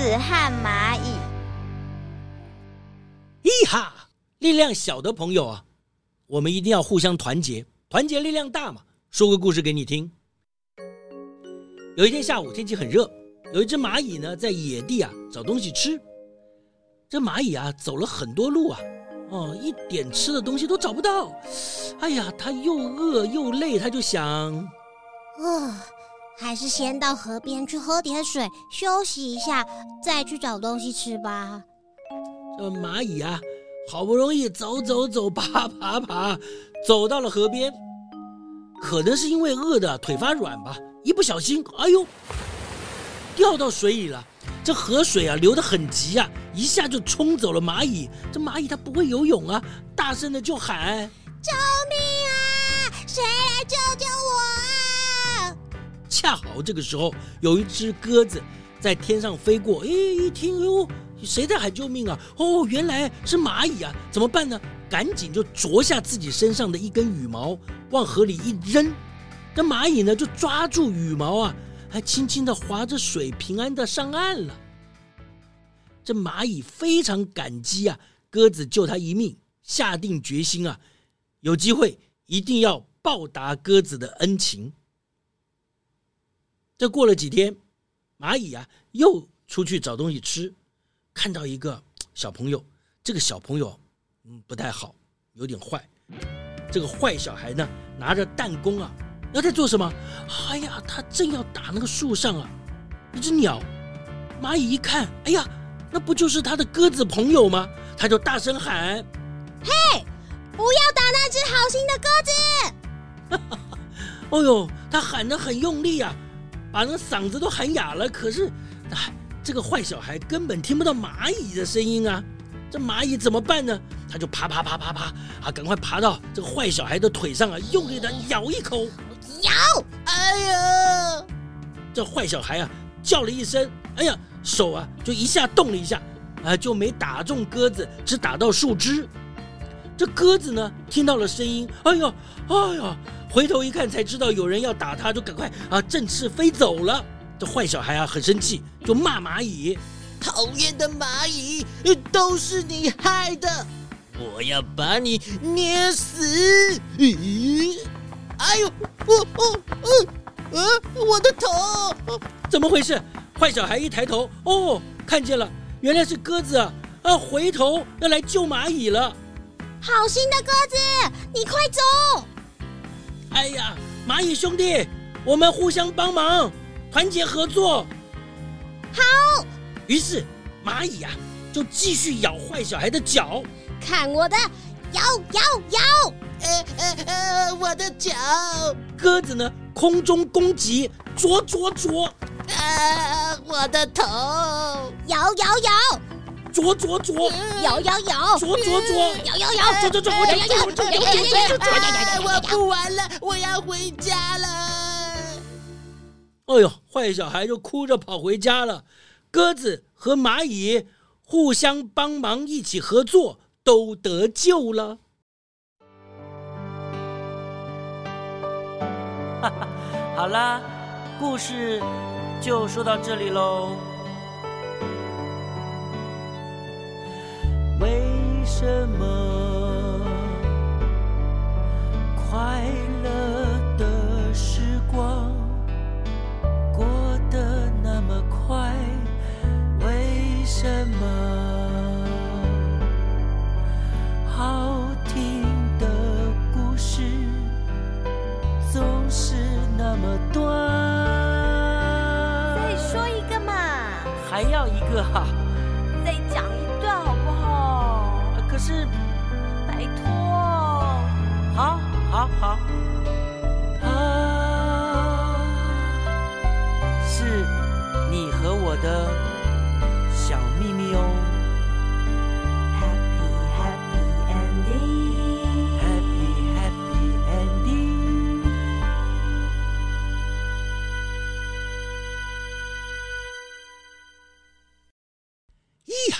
子和蚂蚁，咿哈！力量小的朋友啊，我们一定要互相团结，团结力量大嘛。说个故事给你听。有一天下午，天气很热，有一只蚂蚁呢，在野地啊找东西吃。这蚂蚁啊，走了很多路啊，哦，一点吃的东西都找不到。哎呀，它又饿又累，它就想，哦，还是先到河边去喝点水，休息一下，再去找东西吃吧。这蚂蚁啊，好不容易走走走，爬爬爬，走到了河边，可能是因为饿的腿发软吧，一不小心，哎呦，掉到水里了。这河水啊，流得很急啊，一下就冲走了蚂蚁。这蚂蚁它不会游泳啊，大声的就喊：“救命啊！谁来救救我啊！”恰好这个时候，有一只鸽子在天上飞过，哎，一听，哎呦，谁在喊救命啊？哦，原来是蚂蚁啊！怎么办呢？赶紧就啄下自己身上的一根羽毛，往河里一扔。这蚂蚁呢，就抓住羽毛啊。还轻轻地划着水，平安的上岸了。这蚂蚁非常感激啊，鸽子救它一命，下定决心啊，有机会一定要报答鸽子的恩情。这过了几天，蚂蚁啊又出去找东西吃，看到一个小朋友，这个小朋友嗯不太好，有点坏。这个坏小孩呢，拿着弹弓啊。要在做什么？哎呀，他正要打那个树上啊，一只鸟。蚂蚁一看，哎呀，那不就是他的鸽子朋友吗？他就大声喊：“嘿，不要打那只好心的鸽子！”哈哈哈，哦呦，他喊得很用力啊，把那嗓子都喊哑了。可是，哎，这个坏小孩根本听不到蚂蚁的声音啊。这蚂蚁怎么办呢？他就爬爬爬爬爬啊，赶快爬到这个坏小孩的腿上啊，用力的咬一口。咬！哎呀，这坏小孩啊叫了一声，哎呀，手啊就一下动了一下，啊，就没打中鸽子，只打到树枝。这鸽子呢听到了声音，哎呀，哎呀，回头一看才知道有人要打它，就赶快啊振翅飞走了。这坏小孩啊很生气，就骂蚂蚁：“讨厌的蚂蚁，都是你害的！我要把你捏死！咦，哎呦，哦哦哦，呃，我的头！怎么回事？坏小孩一抬头，哦，看见了，原来是鸽子啊！啊，回头要来救蚂蚁了。好心的鸽子，你快走！哎呀，蚂蚁兄弟，我们互相帮忙，团结合作。好。于是蚂蚁呀、啊，就继续咬坏小孩的脚。看我的，咬咬咬！呃呃呃，我的脚。鸽子呢，空中攻击，啄啄啄。啊，我的头。咬咬咬！啄啄啄，咬咬咬，啄啄啄，咬咬咬，啄啄啄，我咬咬咬，我不玩了，我要回家了。哎呦，坏小孩就哭着跑回家了。鸽子和蚂蚁互相帮忙，一起合作，都得救了。哈哈，好啦，故事就说到这里喽。什么快乐的时光过得那么快？为什么好听的故事总是那么短？再说一个嘛？还要一个哈？再